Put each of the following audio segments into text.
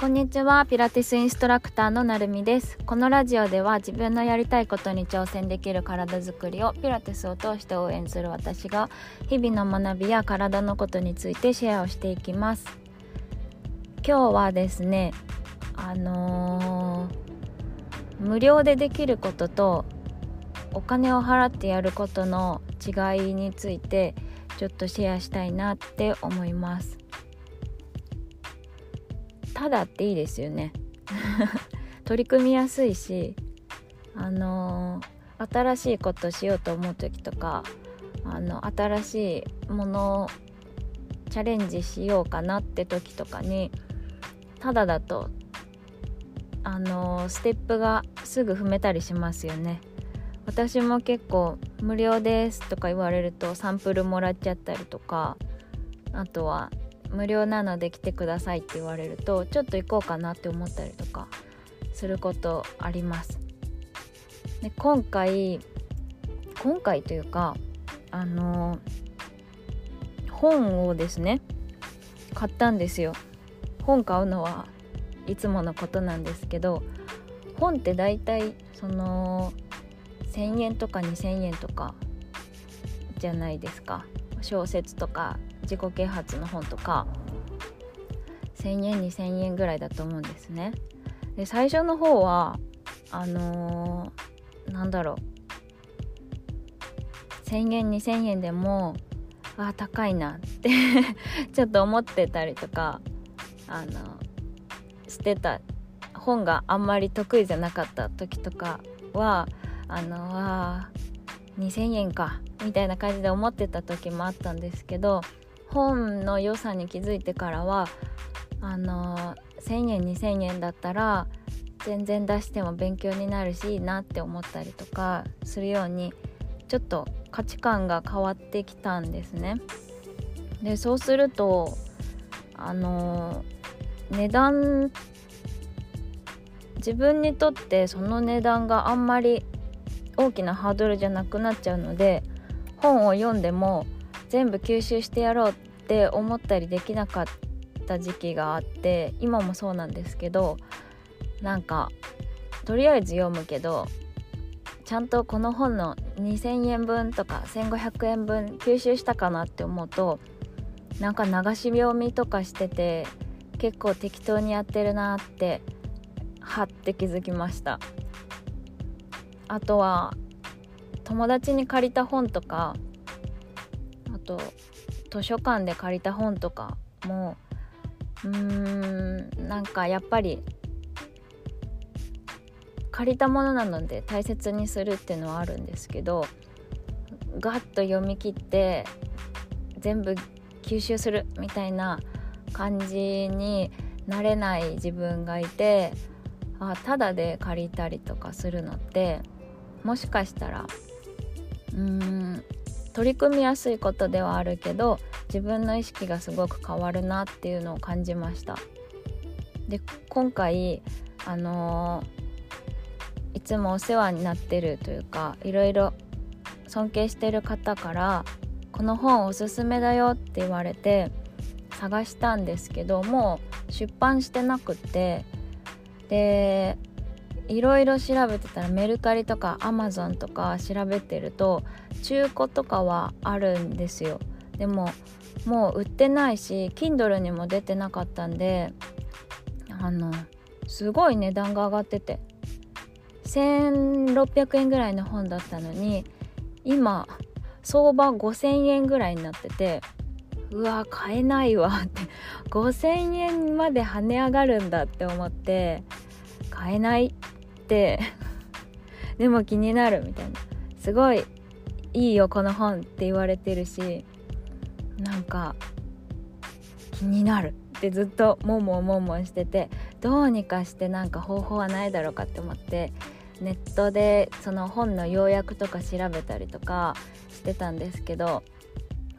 こんにちは。ピラティスインストラクターのなるみです。このラジオでは自分のやりたいことに挑戦できる体づくりをピラティスを通して応援する私が日々の学びや体のことについてシェアをしていきます。今日はですねあのー、無料でできることとお金を払ってやることの違いについてちょっとシェアしたいなって思います。ただっていいですよね。取り組みやすいしあのー、新しいことしようと思う時とかあの新しいものをチャレンジしようかなって時とかにただだとあのー、ステップがすぐ踏めたりしますよね。私も結構無料ですとか言われるとサンプルもらっちゃったりとかあとは無料なので来てくださいって言われるとちょっと行こうかなって思ったりとかすることあります。で今回今回というかあの本をですね買ったんですよ。本買うのはいつものことなんですけど本って大体その1,000円とか2,000円とかじゃないですか小説とか自己啓発の本とか1,000円2,000円ぐらいだと思うんですね。で最初の方はあのー、なんだろう1,000円2,000円でもあ高いなって ちょっと思ってたりとかあのしてた本があんまり得意じゃなかった時とかはあのあ2,000円かみたいな感じで思ってた時もあったんですけど本の良さに気づいてからはあの1,000円2,000円だったら全然出しても勉強になるしいいなって思ったりとかするようにちょっと価値観が変わってきたんですね。でそうするとあの値段自分にとってその値段があんまり大きなハードルじゃなくなっちゃうので本を読んでも全部吸収してやろうって思ったりできなかった時期があって今もそうなんですけどなんかとりあえず読むけどちゃんとこの本の2,000円分とか1,500円分吸収したかなって思うとなんか流し読みとかしてて結構適当にやってるなってはって気づきました。あとは友達に借りた本とかと図書館で借りた本とかもうーんなんかやっぱり借りたものなので大切にするっていうのはあるんですけどガッと読み切って全部吸収するみたいな感じになれない自分がいてあただで借りたりとかするのってもしかしたらうーん取り組みやすいことではあるけど自分の意識がすごく変わるなっていうのを感じました。で今回あのー、いつもお世話になってるというかいろいろ尊敬してる方からこの本おすすめだよって言われて探したんですけどもう出版してなくってでいろいろ調べてたらメルカリとかアマゾンとか調べてると中古とかはあるんですよ。でももう売ってないし Kindle にも出てなかったんであのすごい値段が上がってて。1600円ぐらいの本だったのに今相場5000円ぐらいになっててうわ買えないわって。5000円まで跳ね上がるんだって思って買えない。て でも気になるみたいな。すごいいいよこの本って言われてるしなんか気になるってずっともももんもんしててどうにかしてなんか方法はないだろうかって思ってネットでその本の要約とか調べたりとかしてたんですけど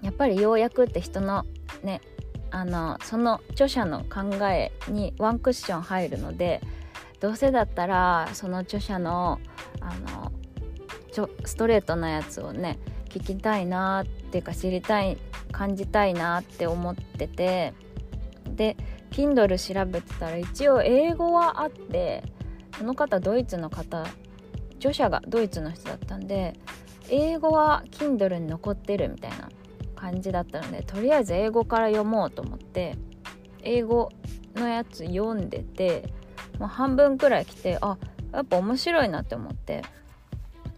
やっぱり要約って人のねあのその著者の考えにワンクッション入るのでどうせだったらその著者のあのちょストレートなやつをね聞きたいなっていうか知りたい感じたいなって思っててで Kindle 調べてたら一応英語はあってその方ドイツの方著者がドイツの人だったんで英語は Kindle に残ってるみたいな感じだったのでとりあえず英語から読もうと思って英語のやつ読んでてもう半分くらい来てあやっぱ面白いなって思って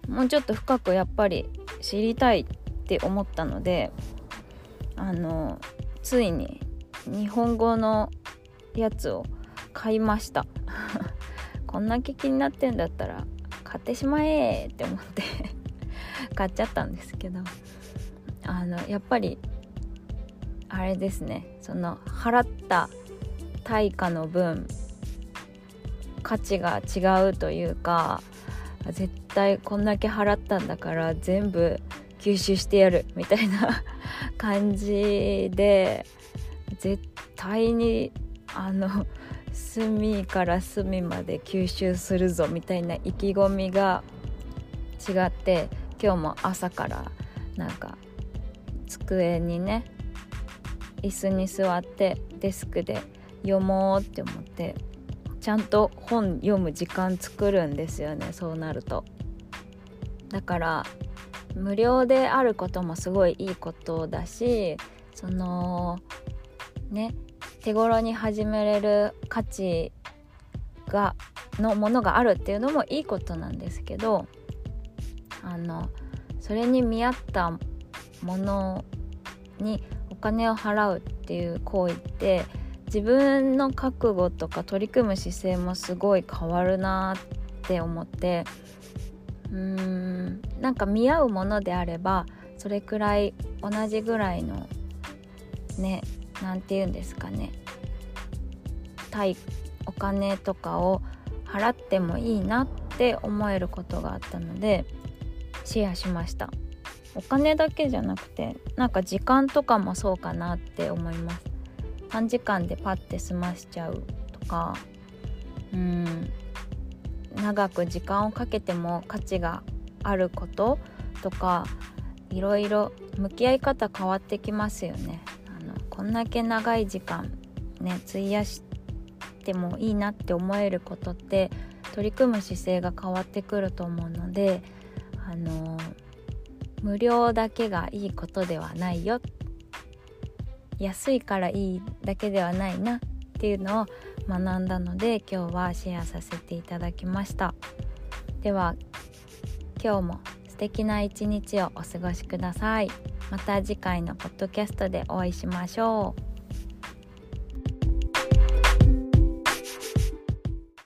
もうちょっと深くやっぱり知りたいって思ったのであのついに日本語のやつを買いました。こんな気になってんだったら買ってしまえって思って 買っちゃったんですけどあのやっぱりあれですねその払った対価の分価値が違うというか絶対こんだけ払ったんだから全部吸収してやるみたいな感じで絶対にあの隅から隅まで吸収するぞみたいな意気込みが違って今日も朝からなんか机にね椅子に座ってデスクで読もうって思ってちゃんと本読む時間作るんですよねそうなると。だから無料であることもすごいいいことだしそのね手頃に始めれる価値がのものがあるっていうのもいいことなんですけどあのそれに見合ったものにお金を払うっていう行為って自分の覚悟とか取り組む姿勢もすごい変わるなって思ってうーんなんか見合うものであればそれくらい同じぐらいのね何て言うんですかね対お金とかを払ってもいいなって思えることがあったのでシェアしました。お金だけじゃなくてなんか時間とかもそうかなって思います。短時間でパッて済ましちゃうとかうん長く時間をかけても価値があることとかいろいろ向き合い方変わってきますよね。あのこんだけ長い時間ね費やしてもいいなって思えることって取り組む姿勢が変わってくると思うのであの無料だけがいいことではないよっ安いからいいだけではないなっていうのを学んだので今日はシェアさせていただきました。では今日も素敵な一日をお過ごしください。また次回のポッドキャストでお会いしましょう。